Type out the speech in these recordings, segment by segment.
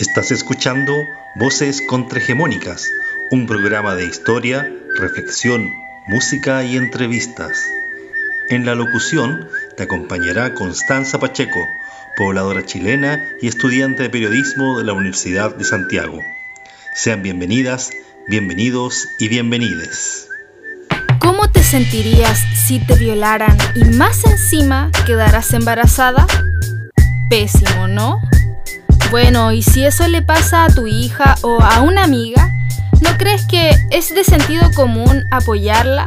Estás escuchando Voces Contrahegemónicas, un programa de historia, reflexión, música y entrevistas. En la locución te acompañará Constanza Pacheco, pobladora chilena y estudiante de periodismo de la Universidad de Santiago. Sean bienvenidas, bienvenidos y bienvenides. ¿Cómo te sentirías si te violaran y más encima quedaras embarazada? Pésimo, ¿no? Bueno, y si eso le pasa a tu hija o a una amiga, ¿no crees que es de sentido común apoyarla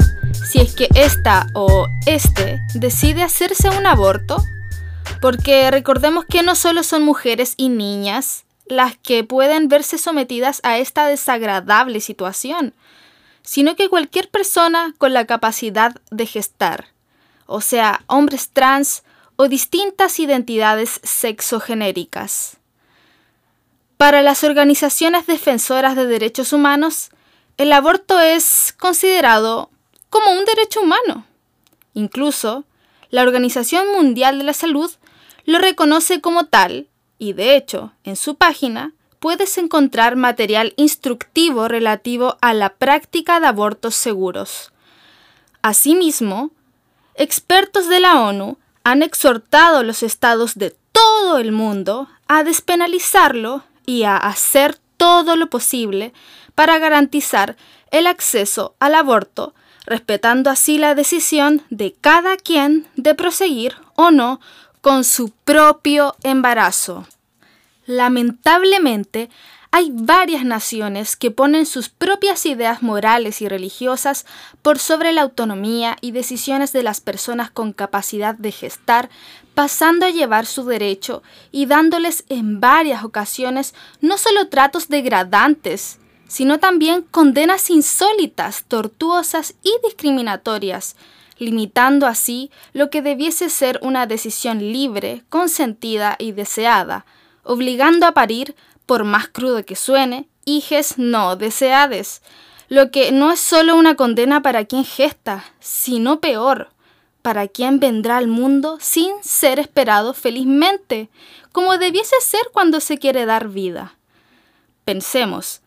si es que esta o este decide hacerse un aborto? Porque recordemos que no solo son mujeres y niñas las que pueden verse sometidas a esta desagradable situación, sino que cualquier persona con la capacidad de gestar, o sea, hombres trans o distintas identidades sexogenéricas. Para las organizaciones defensoras de derechos humanos, el aborto es considerado como un derecho humano. Incluso, la Organización Mundial de la Salud lo reconoce como tal y, de hecho, en su página puedes encontrar material instructivo relativo a la práctica de abortos seguros. Asimismo, expertos de la ONU han exhortado a los estados de todo el mundo a despenalizarlo y a hacer todo lo posible para garantizar el acceso al aborto, respetando así la decisión de cada quien de proseguir o no con su propio embarazo. Lamentablemente, hay varias naciones que ponen sus propias ideas morales y religiosas por sobre la autonomía y decisiones de las personas con capacidad de gestar, pasando a llevar su derecho y dándoles en varias ocasiones no solo tratos degradantes, sino también condenas insólitas, tortuosas y discriminatorias, limitando así lo que debiese ser una decisión libre, consentida y deseada, obligando a parir por más crudo que suene, hijes no deseades, lo que no es solo una condena para quien gesta, sino peor, para quien vendrá al mundo sin ser esperado felizmente, como debiese ser cuando se quiere dar vida. Pensemos,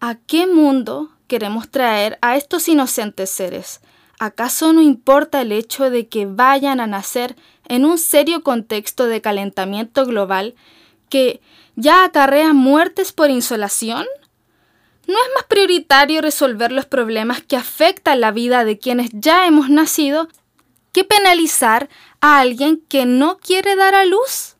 ¿a qué mundo queremos traer a estos inocentes seres? ¿Acaso no importa el hecho de que vayan a nacer en un serio contexto de calentamiento global que ya acarrea muertes por insolación? ¿No es más prioritario resolver los problemas que afectan la vida de quienes ya hemos nacido que penalizar a alguien que no quiere dar a luz?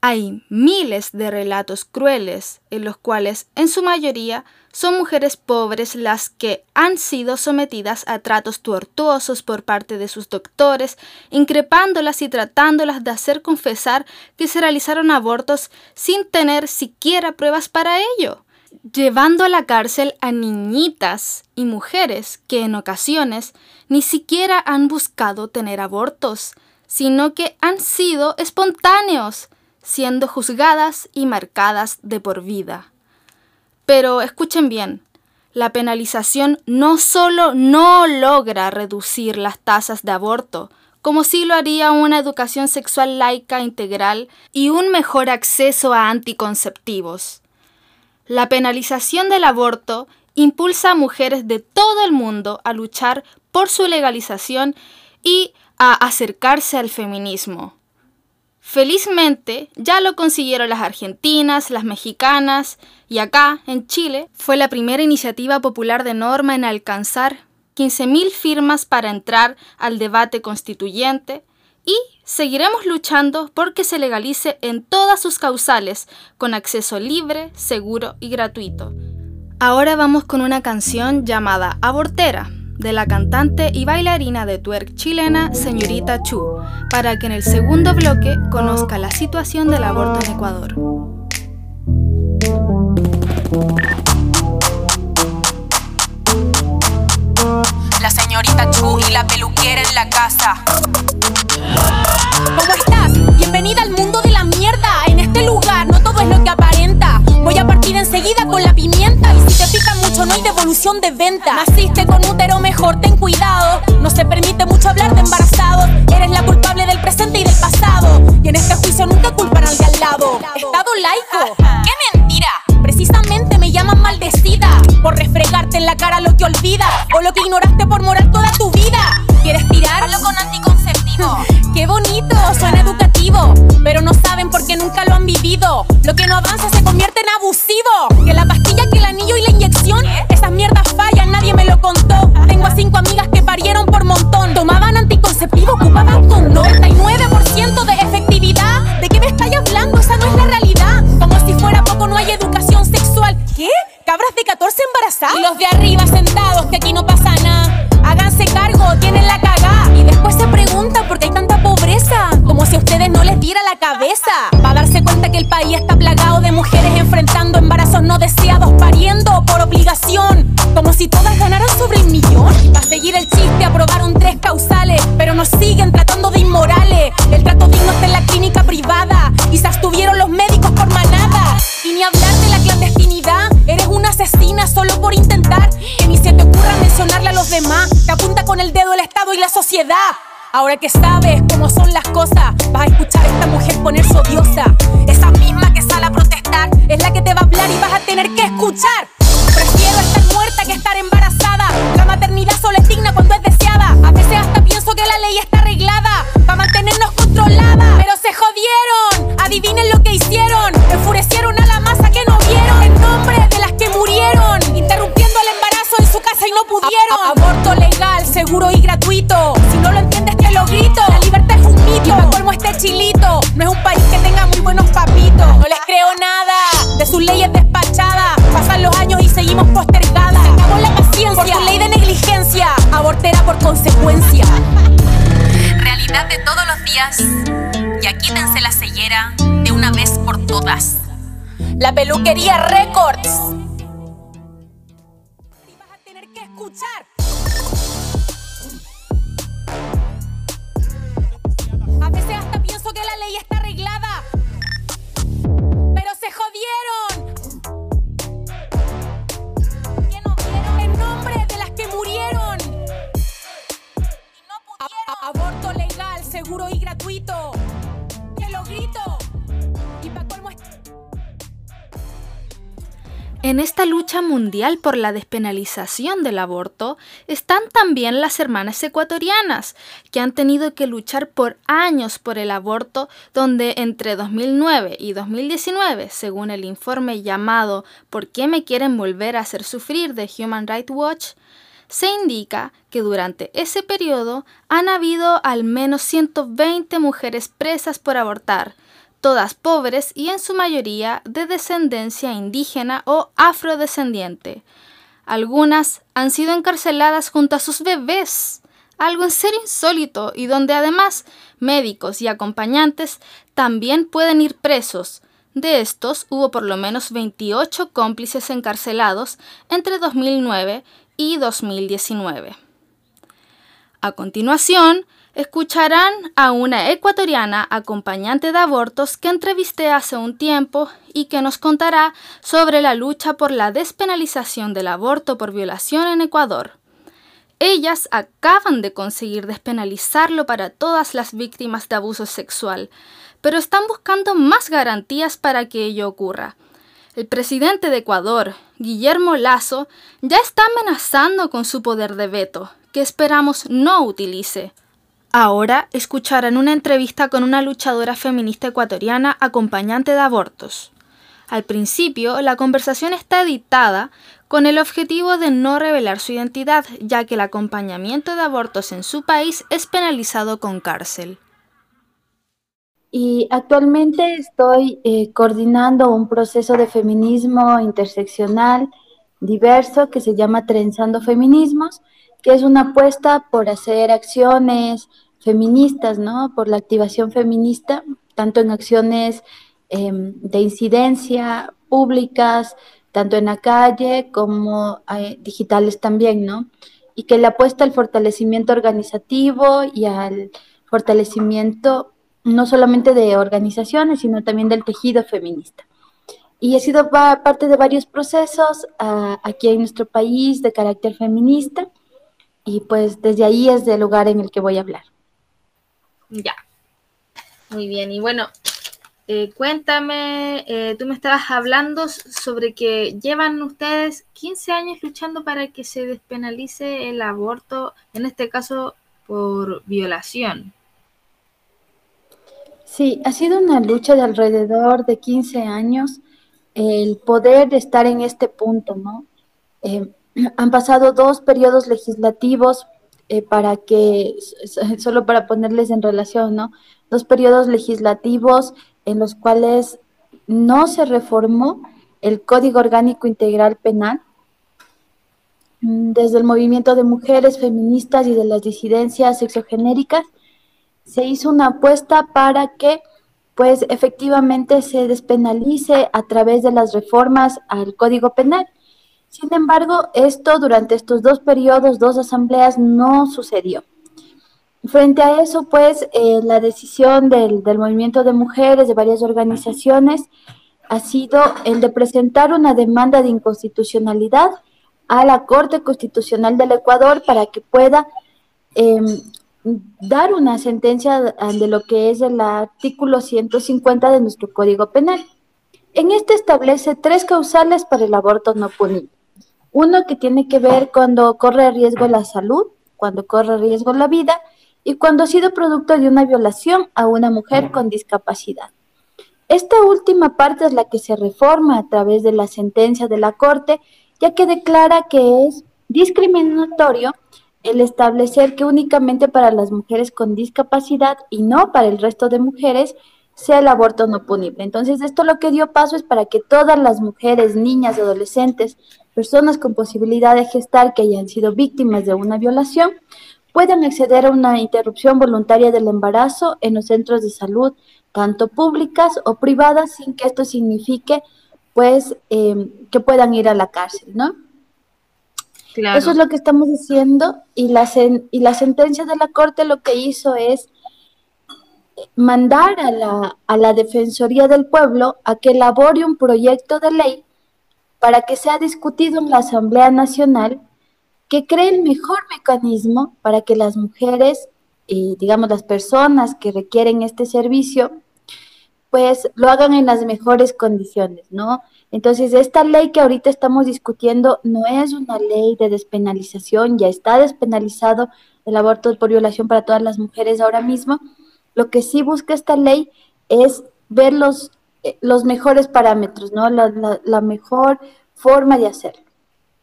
Hay miles de relatos crueles en los cuales, en su mayoría, son mujeres pobres las que han sido sometidas a tratos tortuosos por parte de sus doctores, increpándolas y tratándolas de hacer confesar que se realizaron abortos sin tener siquiera pruebas para ello, llevando a la cárcel a niñitas y mujeres que en ocasiones ni siquiera han buscado tener abortos, sino que han sido espontáneos, siendo juzgadas y marcadas de por vida. Pero escuchen bien, la penalización no solo no logra reducir las tasas de aborto, como si lo haría una educación sexual laica integral y un mejor acceso a anticonceptivos. La penalización del aborto impulsa a mujeres de todo el mundo a luchar por su legalización y a acercarse al feminismo. Felizmente ya lo consiguieron las argentinas, las mexicanas y acá, en Chile, fue la primera iniciativa popular de norma en alcanzar 15.000 firmas para entrar al debate constituyente y seguiremos luchando porque se legalice en todas sus causales con acceso libre, seguro y gratuito. Ahora vamos con una canción llamada Abortera de la cantante y bailarina de twerk chilena señorita Chu, para que en el segundo bloque conozca la situación del aborto en Ecuador. La señorita Chu y la peluquera en la casa. posición de venta. Naciste con útero mejor, ten cuidado. No se permite mucho hablar de embarazados. Eres la culpable del presente y del pasado. Y en este juicio nunca culpan al de al lado. Estado laico. ¡Qué mentira! Precisamente me llaman maldecida por refregarte en la cara lo que olvidas o lo que ignoraste por moral toda tu vida. ¿Quieres tirarlo con anticonceptivo? ¡Qué bonito! Suena educativo, pero no saben porque nunca lo han vivido. Lo que no avanza se convierte en abusivo. Que la Tomaban anticonceptivo, ocupaban con 99% de efectividad. ¿De qué me estáis hablando? Esa no es la realidad. Como si fuera poco, no hay educación sexual. ¿Qué? ¿Cabras de 14 embarazadas? Y los de Ahora que sabes cómo son las cosas, vas a escuchar a esta mujer ponerse odiosa. Aborto legal, seguro y gratuito. Si no lo entiendes, te lo grito. La libertad es un mito. Me colmo este chilito. No es un país que tenga muy buenos papitos. No les creo nada de sus leyes despachadas. Pasan los años y seguimos postergadas. Se acabó la paciencia por tu ley de negligencia. Abortera por consecuencia. Realidad de todos los días. Ya quítense la sellera de una vez por todas. La peluquería Records. Se jodieron. Que no vieron en nombre de las que murieron. Y no pudieron. aborto legal, seguro y gratuito. En esta lucha mundial por la despenalización del aborto están también las hermanas ecuatorianas, que han tenido que luchar por años por el aborto, donde entre 2009 y 2019, según el informe llamado ¿Por qué me quieren volver a hacer sufrir? de Human Rights Watch, se indica que durante ese periodo han habido al menos 120 mujeres presas por abortar, todas pobres y en su mayoría de descendencia indígena o afrodescendiente. Algunas han sido encarceladas junto a sus bebés, algo en serio insólito y donde además médicos y acompañantes también pueden ir presos. De estos hubo por lo menos 28 cómplices encarcelados entre 2009 y 2019. A continuación, escucharán a una ecuatoriana acompañante de abortos que entrevisté hace un tiempo y que nos contará sobre la lucha por la despenalización del aborto por violación en Ecuador. Ellas acaban de conseguir despenalizarlo para todas las víctimas de abuso sexual, pero están buscando más garantías para que ello ocurra. El presidente de Ecuador, Guillermo Lazo, ya está amenazando con su poder de veto, que esperamos no utilice. Ahora escucharán una entrevista con una luchadora feminista ecuatoriana acompañante de abortos. Al principio, la conversación está editada con el objetivo de no revelar su identidad, ya que el acompañamiento de abortos en su país es penalizado con cárcel. Y actualmente estoy eh, coordinando un proceso de feminismo interseccional diverso que se llama Trenzando Feminismos, que es una apuesta por hacer acciones feministas, ¿no? Por la activación feminista, tanto en acciones eh, de incidencia públicas, tanto en la calle como eh, digitales también, ¿no? Y que le apuesta al fortalecimiento organizativo y al fortalecimiento no solamente de organizaciones, sino también del tejido feminista. Y he sido pa parte de varios procesos uh, aquí en nuestro país de carácter feminista, y pues desde ahí es el lugar en el que voy a hablar. Ya. Muy bien, y bueno, eh, cuéntame, eh, tú me estabas hablando sobre que llevan ustedes 15 años luchando para que se despenalice el aborto, en este caso por violación. Sí, ha sido una lucha de alrededor de 15 años el poder estar en este punto, ¿no? Eh, han pasado dos periodos legislativos para que, solo para ponerles en relación, ¿no? Dos periodos legislativos en los cuales no se reformó el Código Orgánico Integral Penal. Mm, desde el movimiento de mujeres feministas y de las disidencias sexogenéricas, se hizo una apuesta para que pues efectivamente se despenalice a través de las reformas al Código Penal. Sin embargo, esto durante estos dos periodos, dos asambleas, no sucedió. Frente a eso, pues, eh, la decisión del, movimiento de mujeres, de varias organizaciones, ha sido el de presentar una demanda de inconstitucionalidad a la Corte Constitucional del Ecuador para que pueda em, dar una sentencia de lo que es el artículo 150 de nuestro Código Penal. En este establece tres causales para el aborto no punible. Uno que tiene que ver cuando corre riesgo la salud, cuando corre riesgo la vida, y cuando ha sido producto de una violación a una mujer con discapacidad. Esta última parte es la que se reforma a través de la sentencia de la Corte, ya que declara que es discriminatorio el establecer que únicamente para las mujeres con discapacidad y no para el resto de mujeres sea el aborto no punible. Entonces, esto lo que dio paso es para que todas las mujeres, niñas, adolescentes, personas con posibilidad de gestar que hayan sido víctimas de una violación, puedan acceder a una interrupción voluntaria del embarazo en los centros de salud, tanto públicas o privadas, sin que esto signifique, pues, em, que puedan ir a la cárcel, ¿no? Eso es lo que estamos diciendo y la, y la sentencia de la Corte lo que hizo es mandar a la, a la Defensoría del Pueblo a que elabore un proyecto de ley para que sea discutido en la Asamblea Nacional que cree el mejor mecanismo para que las mujeres y digamos las personas que requieren este servicio pues lo hagan en las mejores condiciones, ¿no? Entonces, esta ley que ahorita estamos discutiendo no es una ley de despenalización, ya está despenalizado el aborto por violación para todas las mujeres ahora mismo. Lo que sí busca esta ley es ver los, los mejores parámetros, ¿no? La, mejor forma de hacerlo.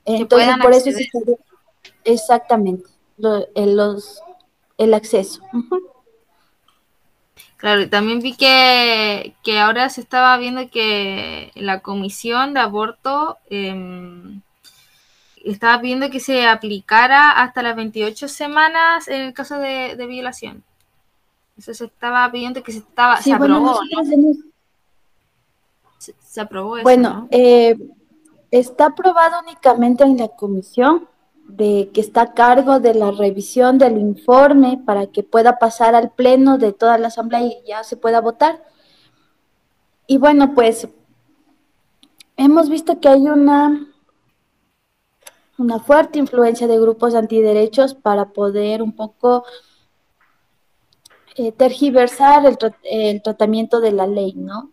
Entonces, por eso se Exactamente, el, los, el acceso. Claro, y también vi que, ahora se estaba viendo que la comisión de aborto em, estaba viendo que se aplicara hasta las 28 semanas en el caso de, violación. Eso se estaba pidiendo que se estaba se aprobó. Se, aprobó eso. Bueno, eh, está aprobado únicamente en la comisión de que está a cargo de la revisión del informe para que pueda pasar al pleno de toda la asamblea y ya se pueda votar. Y bueno, pues hemos visto que hay una, una fuerte influencia de grupos antiderechos para poder un poco eh, tergiversar el, el tratamiento de la ley, ¿no?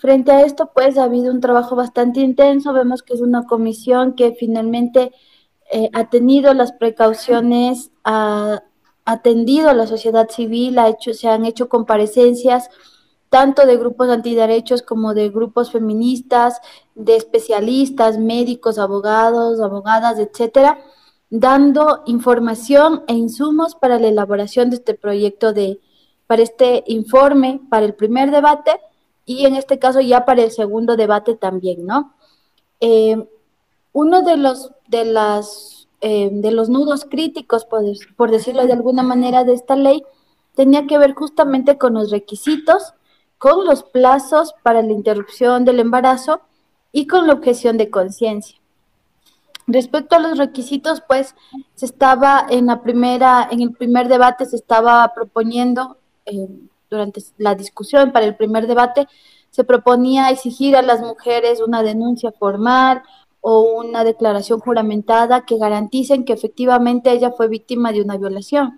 Frente a esto, pues ha habido un trabajo bastante intenso. Vemos que es una comisión que finalmente eh, ha tenido las precauciones, ha atendido a la sociedad civil, ha hecho, se han hecho comparecencias tanto de grupos antiderechos como de grupos feministas, de especialistas, médicos, abogados, abogadas, etcétera, dando información e insumos para la elaboración de este proyecto de, para este informe, para el primer debate y en este caso ya para el segundo debate también, ¿no? Eh, uno de los, de las, eh, de los nudos críticos, por, por decirlo de alguna manera, de esta ley, tenía que ver justamente con los requisitos, con los plazos para la interrupción del embarazo y con la objeción de conciencia. Respecto a los requisitos, pues se estaba en la primera, en el primer debate se estaba proponiendo eh, durante la discusión para el primer debate se proponía exigir a las mujeres una denuncia formal, o una declaración juramentada que garanticen que efectivamente ella fue víctima de una violación.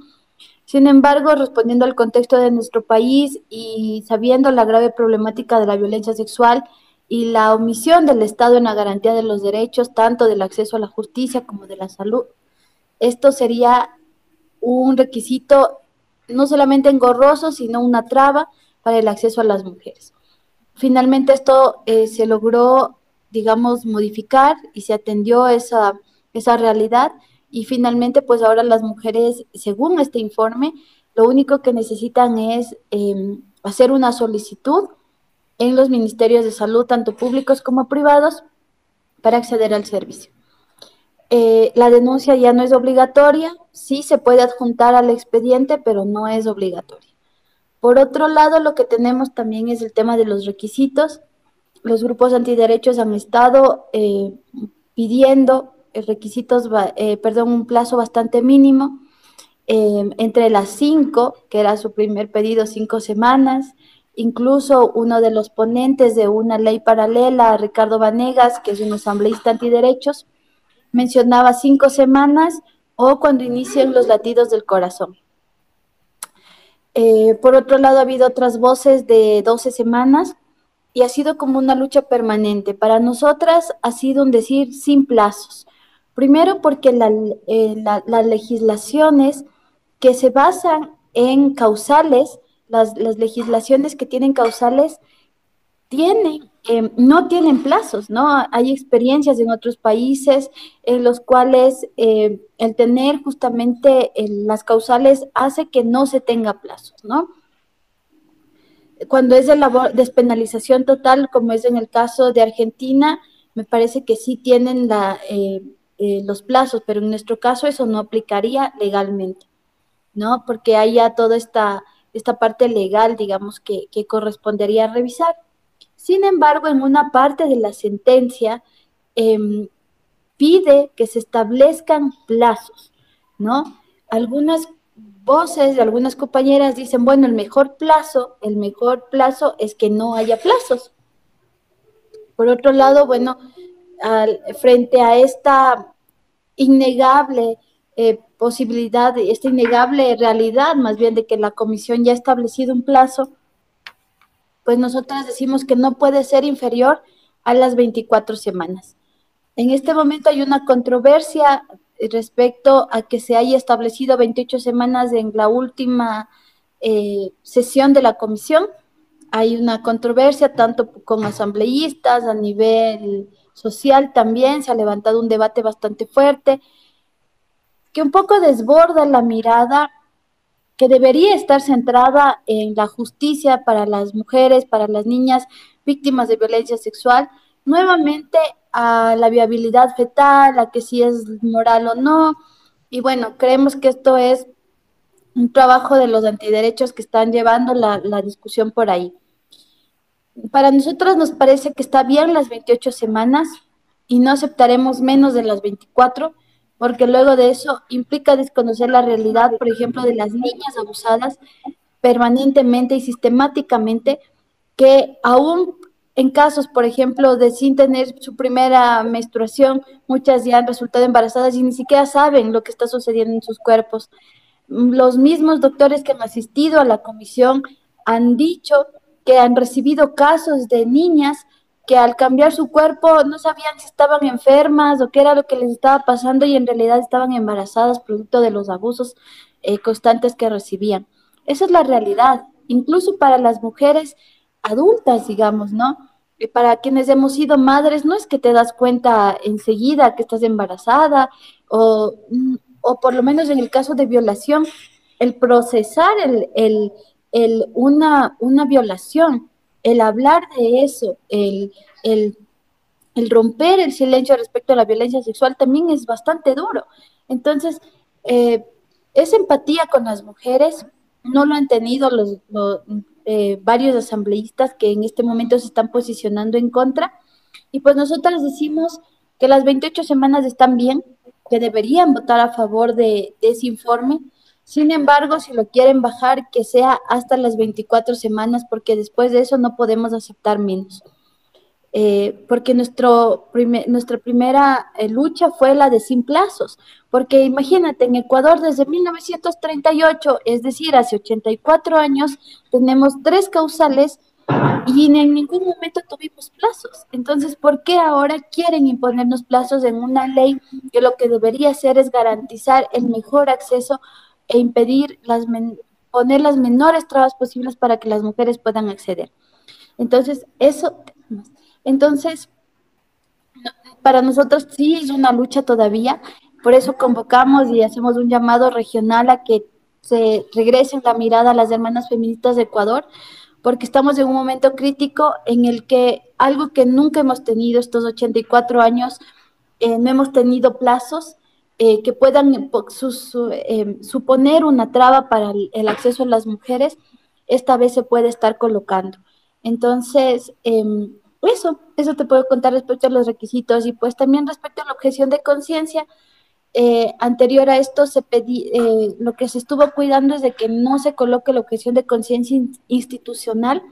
Sin embargo, respondiendo al contexto de nuestro país y sabiendo la grave problemática de la violencia sexual y la omisión del Estado en la garantía de los derechos, tanto del acceso a la justicia como de la salud, esto sería un requisito no solamente engorroso, sino una traba para el acceso a las mujeres. Finalmente esto eh, se logró, digamos, modificar y se atendió esa, esa realidad y finalmente pues ahora las mujeres, según este informe, lo único que necesitan es em, hacer una solicitud en los ministerios de salud, tanto públicos como privados, para acceder al servicio. Eh, la denuncia ya no es obligatoria, sí se puede adjuntar al expediente, pero no es obligatoria. Por otro lado, lo que tenemos también es el tema de los requisitos. Los grupos antiderechos han estado eh, pidiendo eh, requisitos, perdón, un plazo bastante mínimo, entre las cinco, que era su primer pedido, cinco semanas, incluso uno de los ponentes de una ley paralela, Ricardo Vanegas, que es un asambleísta antiderechos, mencionaba cinco semanas o cuando inician los latidos del corazón. Eh, por otro lado, ha habido otras voces de 12 semanas y ha sido como una lucha permanente. Para nosotras ha sido un decir sin plazos. Primero porque eh, las legislaciones que se basan en causales, las legislaciones que tienen causales, tienen Em, no tienen plazos, ¿no? Hay experiencias en otros países en los cuales eh, el tener justamente las causales hace que no se tenga plazos, ¿no? Cuando es de labor, despenalización total, como es en el caso de Argentina, me parece que sí tienen la, eh, eh, los plazos, pero en nuestro caso eso no aplicaría legalmente, ¿no? Porque hay ya toda esta, esta parte legal, digamos, que, que correspondería revisar. Sin embargo, en una parte de la sentencia em, pide que se establezcan plazos, ¿no? Algunas voces algunas compañeras dicen, bueno, el mejor plazo, el mejor plazo es que no haya plazos. Por otro lado, bueno, frente a esta innegable eh, posibilidad, esta innegable realidad, más bien de que la comisión ya ha establecido un plazo, pues nosotras decimos que no puede ser inferior a las 24 semanas. En este momento hay una controversia respecto a que se haya establecido 28 semanas en la última eh, sesión de la comisión. Hay una controversia tanto con asambleístas a nivel social también, se ha levantado un debate bastante fuerte que un poco desborda la mirada que debería estar centrada en la justicia para las mujeres, para las niñas víctimas de violencia sexual, nuevamente a la viabilidad fetal, a que si es moral o no. Y bueno, creemos que esto es un trabajo de los antiderechos que están llevando la, la discusión por ahí. Para nosotros nos parece que está bien las 28 semanas y no aceptaremos menos de las 24 porque luego de eso implica desconocer la realidad, por ejemplo, de las niñas abusadas permanentemente y sistemáticamente, que aún en casos, por ejemplo, de sin tener su primera menstruación, muchas ya han resultado embarazadas y ni siquiera saben lo que está sucediendo en sus cuerpos. Los mismos doctores que han asistido a la comisión han dicho que han recibido casos de niñas que al cambiar su cuerpo no sabían si estaban enfermas o qué era lo que les estaba pasando y en realidad estaban embarazadas producto de los abusos eh, constantes que recibían. Esa es la realidad, incluso para las mujeres adultas, digamos, ¿no? para quienes hemos sido madres, no es que te das cuenta enseguida que estás embarazada o, mm, o por lo menos en el caso de violación, el procesar el, el, el una, una violación el hablar de eso, el, romper el silencio respecto a la violencia sexual también es bastante duro. Entonces, eh, esa empatía con las mujeres no lo han tenido los, eh, varios asambleístas que en este momento se están posicionando en contra. Y pues nosotras decimos que las 28 semanas están bien, que deberían votar a favor de ese informe, sin embargo, si lo quieren bajar, que sea hasta las 24 semanas, porque después de eso no podemos aceptar menos. eh, porque nuestro nuestra primera eh, lucha fue la de sin plazos, porque imagínate, en Ecuador desde 1938, es decir, hace 84 años, tenemos tres causales y en ningún momento tuvimos plazos. Entonces, ¿por qué ahora quieren imponernos plazos en una ley que lo que debería hacer es garantizar el mejor acceso e impedir las poner las menores trabas posibles para que las mujeres puedan acceder? Entonces, eso entonces, para nosotros sí es una lucha todavía, por eso convocamos y hacemos un llamado regional a que se regresen la mirada a las hermanas feministas de Ecuador, porque estamos en un momento crítico en el que algo que nunca hemos tenido estos 84 años, eh, no hemos tenido plazos eh, que puedan eh, suponer una traba para el, el, acceso a las mujeres, esta vez se puede estar colocando. Entonces, em, eso, eso te puedo contar respecto a los requisitos y pues también respecto a la objeción de conciencia. Eh, anterior a esto se pedí, eh, lo que se estuvo cuidando es de que no se coloque la objeción de conciencia institucional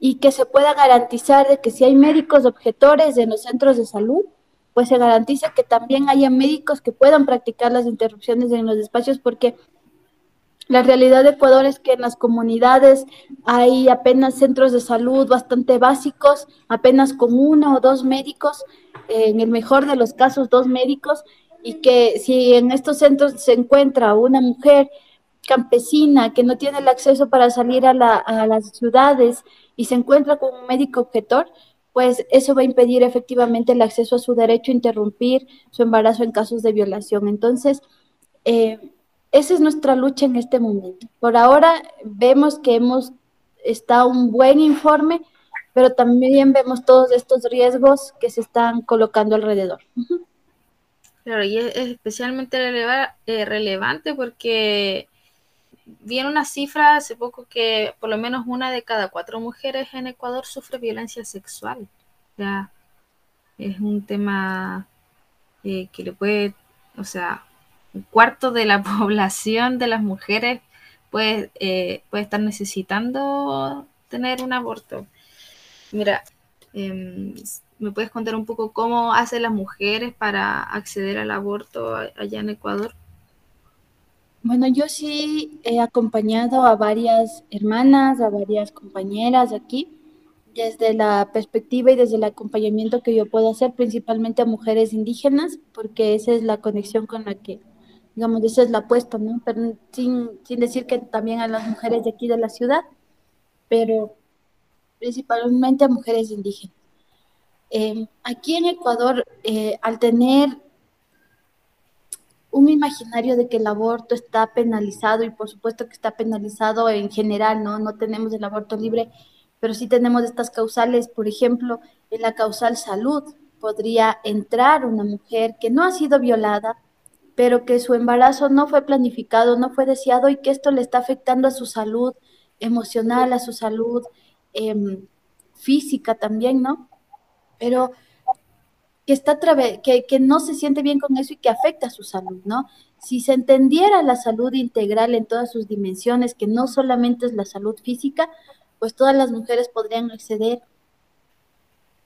y que se pueda garantizar de que si hay médicos objetores en los centros de salud, pues se garantice que también haya médicos que puedan practicar las interrupciones en los espacios, porque la realidad de Ecuador es que en las comunidades hay apenas centros de salud bastante básicos, apenas con uno o dos médicos, en el mejor de los casos dos médicos, y que si en estos centros se encuentra una mujer campesina que no tiene el acceso para salir a, las ciudades y se encuentra con un médico objetor, pues eso va a impedir efectivamente el acceso a su derecho a interrumpir su embarazo en casos de violación. Entonces, eh, esa es nuestra lucha en este momento. Por ahora vemos que hemos está un buen informe, pero también vemos todos estos riesgos que se están colocando alrededor. Claro, y es, especialmente eh, relevante porque viene una cifra hace poco que por lo menos una de cada cuatro mujeres en Ecuador sufre violencia sexual. Ya es un tema eh, que le puede, o sea, un cuarto de la población de las mujeres puede, eh, puede estar necesitando tener un aborto. Mira, em, ¿me puedes contar un poco cómo hacen las mujeres para acceder al aborto allá en Ecuador? Bueno, yo sí he acompañado a varias hermanas, a varias compañeras aquí, desde la perspectiva y desde el acompañamiento que yo puedo hacer, principalmente a mujeres indígenas, porque esa es la conexión con la que digamos, esa es la apuesta, ¿no? Pero sin, decir que también a las mujeres de aquí de la ciudad, pero principalmente a mujeres indígenas. Em, aquí en Ecuador, eh, al tener un imaginario de que el aborto está penalizado, y por supuesto que está penalizado en general, ¿no? No tenemos el aborto libre, pero sí tenemos estas causales, por ejemplo, en la causal salud podría entrar una mujer que no ha sido violada, pero que su embarazo no fue planificado, no fue deseado y que esto le está afectando a su salud emocional, a su salud em, física también, ¿no? Pero que, está que, que no se siente bien con eso y que afecta a su salud, ¿no? Si se entendiera la salud integral en todas sus dimensiones, que no solamente es la salud física, pues todas las mujeres podrían acceder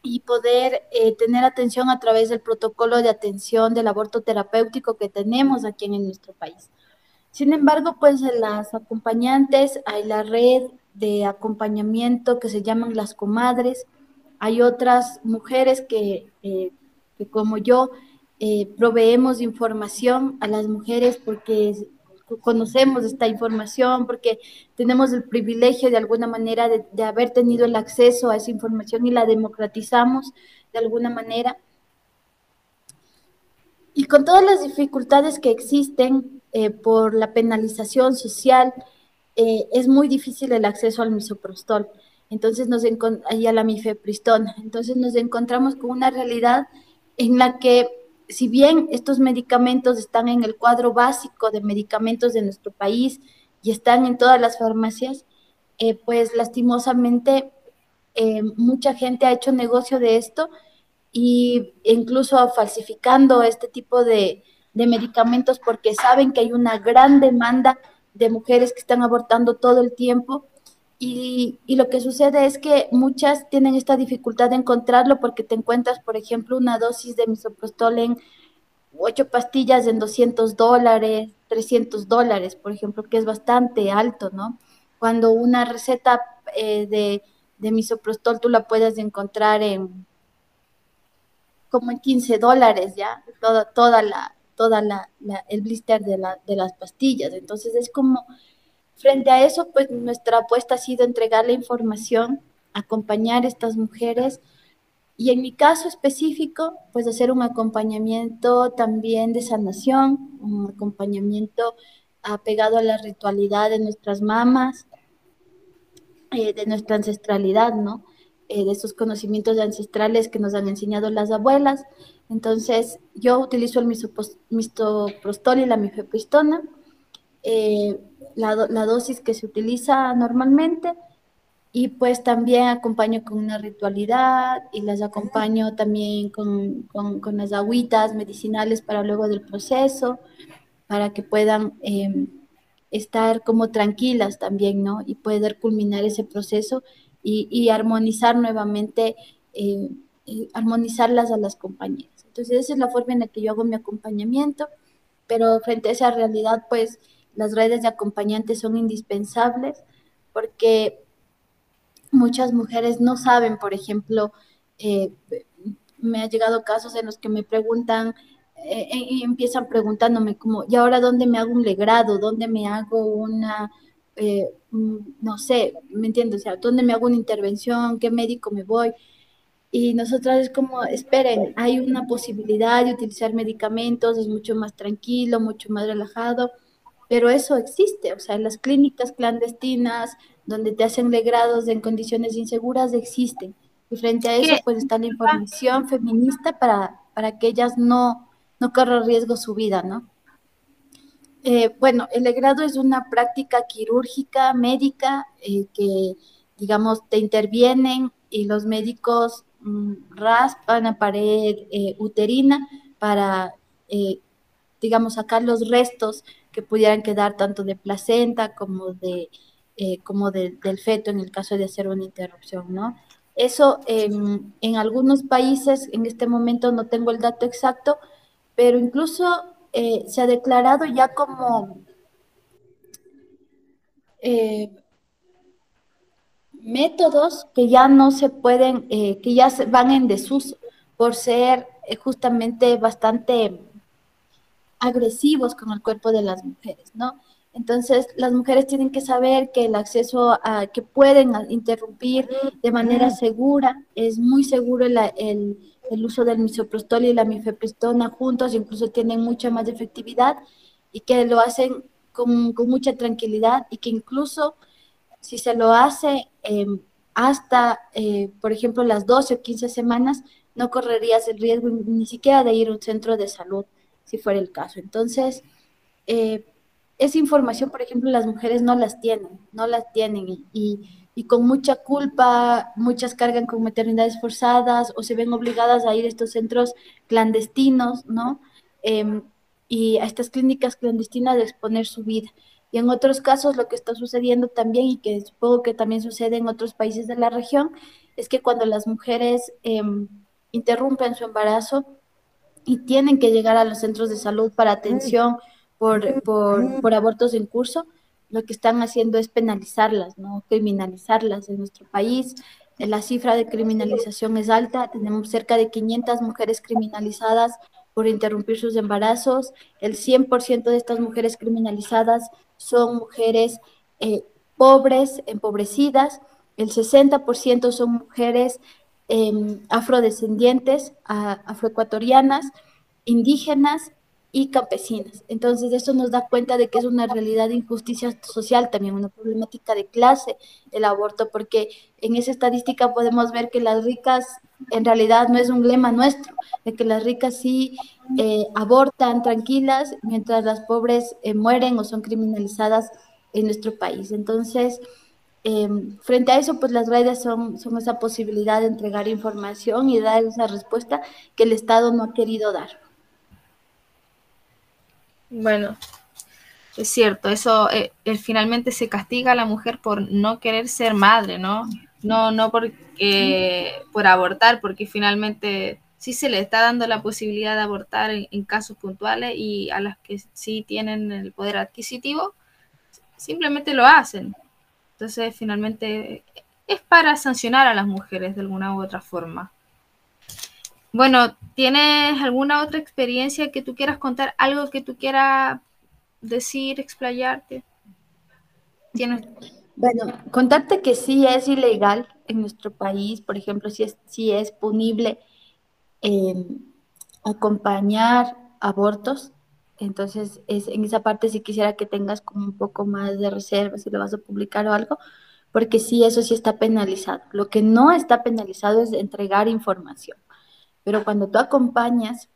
y poder eh, tener atención a través del protocolo de atención del aborto terapéutico que tenemos aquí en nuestro país. Sin embargo, pues las acompañantes, hay la red de acompañamiento que se llaman las comadres, hay otras mujeres que, eh, que como yo eh, proveemos información a las mujeres porque conocemos esta información, porque tenemos el privilegio de alguna manera de, haber tenido el acceso a esa información y la democratizamos de alguna manera. Y con todas las dificultades que existen eh, por la penalización social, eh, es muy difícil el acceso al misoprostol. Entonces nos y a la mifepristona. Entonces nos encontramos con una realidad en la que si bien estos medicamentos están en el cuadro básico de medicamentos de nuestro país y están en todas las farmacias, eh, pues lastimosamente eh, mucha gente ha hecho negocio de esto e incluso falsificando este tipo de, de medicamentos porque saben que hay una gran demanda de mujeres que están abortando todo el tiempo y, lo que sucede es que muchas tienen esta dificultad de encontrarlo porque te encuentras, por ejemplo, una dosis de misoprostol en ocho pastillas en 200 dólares, 300 dólares, por ejemplo, que es bastante alto, ¿no? Cuando una receta eh, de, de misoprostol tú la puedes encontrar en como en 15 dólares ya, toda, toda la, toda la, el blister de, la, de las pastillas. Entonces es como Frente a eso, pues nuestra apuesta ha sido entregar la información, acompañar a estas mujeres y en mi caso específico, pues hacer un acompañamiento también de sanación, un acompañamiento apegado a la ritualidad de nuestras mamás, eh, de nuestra ancestralidad, ¿no? Eh, de esos conocimientos ancestrales que nos han enseñado las abuelas. Entonces, yo utilizo el misoprostol y la mifepristona. Eh, la, dosis que se utiliza normalmente y pues también acompaño con una ritualidad y las acompaño también con, con, las agüitas medicinales para luego del proceso, para que puedan em, estar como tranquilas también, ¿no? Y poder culminar ese proceso y, y armonizar nuevamente, eh, armonizarlas a las compañeras. Entonces esa es la forma en la que yo hago mi acompañamiento, pero frente a esa realidad, pues las redes de acompañantes son indispensables porque muchas mujeres no saben, por ejemplo, eh, me ha llegado casos en los que me preguntan eh, y empiezan preguntándome como, ¿y ahora dónde me hago un legrado? ¿Dónde me hago una, eh, no sé, ¿me entiendes? O sea, ¿dónde me hago una intervención? ¿Qué médico me voy? Y nosotras es como, esperen, hay una posibilidad de utilizar medicamentos, es mucho más tranquilo, mucho más relajado pero eso existe, o sea, las clínicas clandestinas donde te hacen legrados en condiciones inseguras existen. Y frente a eso, pues está la información feminista para, para que ellas no, no corran riesgo su vida, ¿no? Eh, bueno, el legrado es una práctica quirúrgica, médica, eh, que, digamos, te intervienen y los médicos mm, raspan la pared eh, uterina para, digamos, sacar los restos que pudieran quedar tanto de placenta como, de, eh, como del feto en el caso de hacer una interrupción, ¿no? Eso en algunos países, en este momento no tengo el dato exacto, pero incluso eh, se ha declarado ya como eh, métodos que ya no se pueden, que ya van en desuso por ser justamente bastante agresivos con el cuerpo de las mujeres, ¿no? Entonces, las mujeres tienen que saber que el acceso a, que pueden interrumpir de manera segura, es muy seguro el, el, uso del misoprostol y la mifepristona juntos, incluso tienen mucha más efectividad y que lo hacen con, con mucha tranquilidad y que incluso si se lo hace em, hasta, eh, por ejemplo, las 12 o 15 semanas, no correrías el riesgo ni siquiera de ir a un centro de salud si fuera el caso. Entonces, eh, esa información, por ejemplo, las mujeres no las tienen, no las tienen y, con mucha culpa, muchas cargan con maternidades forzadas o se ven obligadas a ir a estos centros clandestinos, ¿no? Em, y a estas clínicas clandestinas de exponer su vida. Y en otros casos lo que está sucediendo también, y que supongo que también sucede en otros países de la región, es que cuando las mujeres em, interrumpen su embarazo, y tienen que llegar a los centros de salud para atención por, por, por, abortos en curso, lo que están haciendo es penalizarlas, no criminalizarlas. En nuestro país. La cifra de criminalización es alta, tenemos cerca de 500 mujeres criminalizadas por interrumpir sus embarazos, el 100% de estas mujeres criminalizadas son mujeres eh, pobres, empobrecidas, el 60% son mujeres Em, afrodescendientes, afroecuatorianas, indígenas y campesinas. Entonces, eso nos da cuenta de que es una realidad de injusticia social, también una problemática de clase el aborto, porque en esa estadística podemos ver que las ricas, en realidad no es un lema nuestro, de que las ricas sí eh, abortan tranquilas, mientras las pobres eh, mueren o son criminalizadas en nuestro país. Entonces, Em, frente a eso, pues las redes son, esa posibilidad de entregar información y dar esa respuesta que el Estado no ha querido dar. Bueno, Es cierto, eso eh, finalmente se castiga a la mujer por no querer ser madre, ¿no? No, no por, por abortar, porque finalmente sí se le está dando la posibilidad de abortar en, casos puntuales y a las que sí tienen el poder adquisitivo, simplemente lo hacen. Entonces, finalmente es para sancionar a las mujeres de alguna u otra forma. Bueno, ¿tienes alguna otra experiencia que tú quieras contar? ¿Algo que tú quieras decir, explayarte? ¿Tienes? Bueno, contarte que sí es ilegal en nuestro país, por ejemplo, si es, sí es punible em, acompañar abortos. Entonces, es, en esa parte sí quisiera que tengas como un poco más de reserva si lo vas a publicar o algo, porque sí, eso sí está penalizado. Lo que no está penalizado es entregar información. Pero cuando tú acompañas,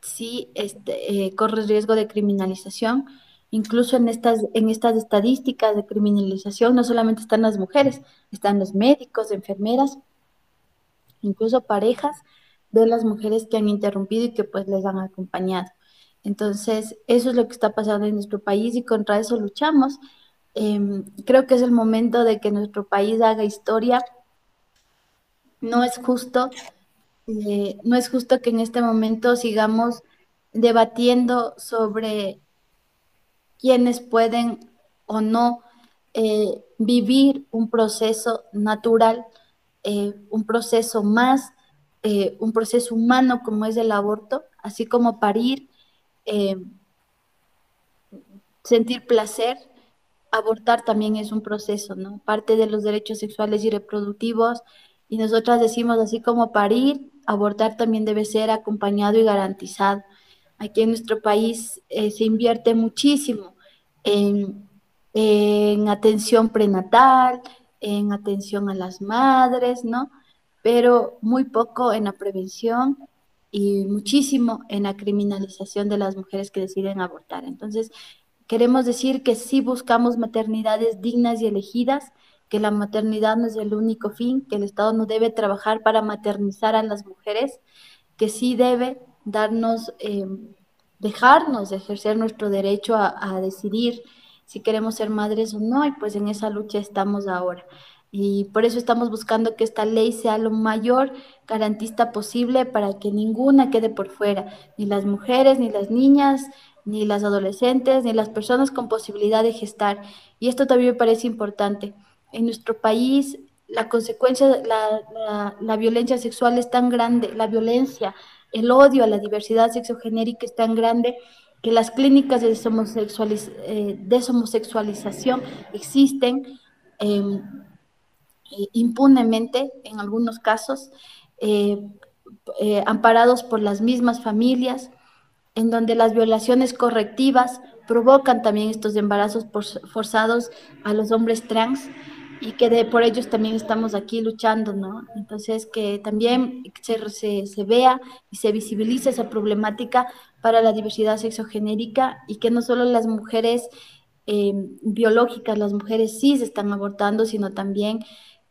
sí este, eh, corres riesgo de criminalización. Incluso en estas, en estas estadísticas de criminalización no solamente están las mujeres, están los médicos, enfermeras, incluso parejas de las mujeres que han interrumpido y que pues les han acompañado. Entonces, eso es lo que está pasando en nuestro país y contra eso luchamos. Em, creo que es el momento de que nuestro país haga historia. No es justo, eh, no es justo que en este momento sigamos debatiendo sobre quiénes pueden o no eh, vivir un proceso natural, eh, un proceso más, un proceso humano como es el aborto, así como parir, sentir placer, abortar también es un proceso, ¿no? Parte de los derechos sexuales y reproductivos. Y nosotras decimos así como parir, abortar también debe ser acompañado y garantizado. Aquí en nuestro país eh, se invierte muchísimo en atención prenatal, en atención a las madres, ¿no? Pero muy poco en la prevención y muchísimo en la criminalización de las mujeres que deciden abortar. Entonces, Queremos decir que sí buscamos maternidades dignas y elegidas, que la maternidad no es el único fin, que el Estado no debe trabajar para maternizar a las mujeres, que sí debe darnos, eh, dejarnos ejercer nuestro derecho a, a decidir si queremos ser madres o no, y pues en esa lucha estamos ahora. Y por eso estamos buscando que esta ley sea lo mayor garantista posible para que ninguna quede por fuera, ni las mujeres, ni las niñas, ni las adolescentes, ni las personas con posibilidad de gestar. Y esto también me parece importante. En nuestro país, la consecuencia, la, la, violencia sexual es tan grande, la violencia, el odio a la diversidad sexogenérica es tan grande que las clínicas de, eh, deshomosexualización existen em, impunemente en algunos casos, eh, amparados por las mismas familias, en donde las violaciones correctivas provocan también estos embarazos forzados a los hombres trans y que de, por ellos también estamos aquí luchando, ¿no? Entonces, que también se, se, vea y se visibilice esa problemática para la diversidad sexogenérica y que no solo las mujeres eh, biológicas, las mujeres cis están abortando, sino también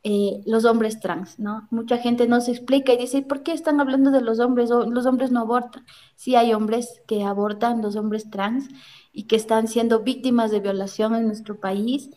eh, los hombres trans, ¿no? Mucha gente no se explica y dice, ¿por qué están hablando de los hombres? Los hombres no abortan. Sí hay hombres que abortan, los hombres trans, y que están siendo víctimas de violación en nuestro país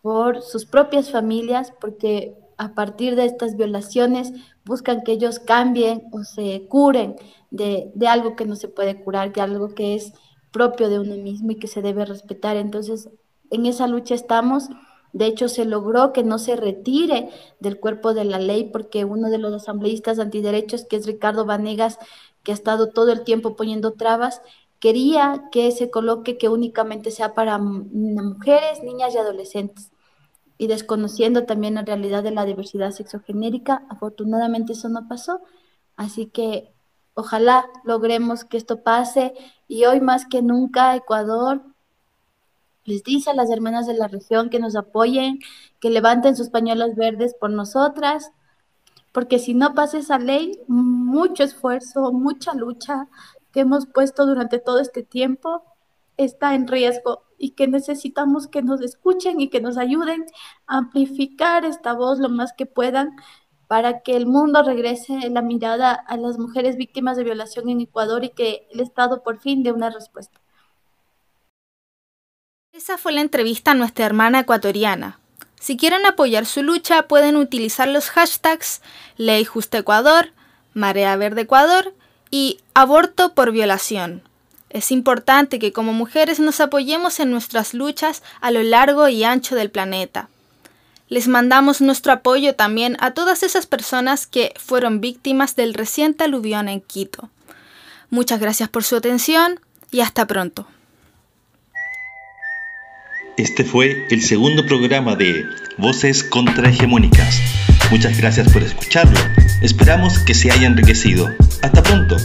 por sus propias familias, porque a partir de estas violaciones buscan que ellos cambien o se curen de, de algo que no se puede curar, de algo que es propio de uno mismo y que se debe respetar. Entonces, en esa lucha estamos de hecho, se logró que no se retire del cuerpo de la ley porque uno de los asambleístas antiderechos, que es Ricardo Vanegas, que ha estado todo el tiempo poniendo trabas, quería que se coloque que únicamente sea para mujeres, niñas y adolescentes. Y desconociendo también la realidad de la diversidad sexogenérica, afortunadamente eso no pasó. Así que ojalá logremos que esto pase y hoy más que nunca Ecuador les dice a las hermanas de la región que nos apoyen, que levanten sus pañuelos verdes por nosotras, porque si no pasa esa ley, mucho esfuerzo, mucha lucha que hemos puesto durante todo este tiempo está en riesgo y que necesitamos que nos escuchen y que nos ayuden a amplificar esta voz lo más que puedan para que el mundo regrese la mirada a las mujeres víctimas de violación en Ecuador y que el Estado por fin dé una respuesta. Esa fue la entrevista a nuestra hermana ecuatoriana. Si quieren apoyar su lucha, pueden utilizar los hashtags Ley Justa Ecuador, Marea Verde Ecuador y Aborto por Violación. Es importante que como mujeres nos apoyemos en nuestras luchas a lo largo y ancho del planeta. Les mandamos nuestro apoyo también a todas esas personas que fueron víctimas del reciente aluvión en Quito. Muchas gracias por su atención y hasta pronto. Este fue el segundo programa de Voces Contrahegemónicas. Muchas gracias por escucharlo. Esperamos que se haya enriquecido. Hasta pronto.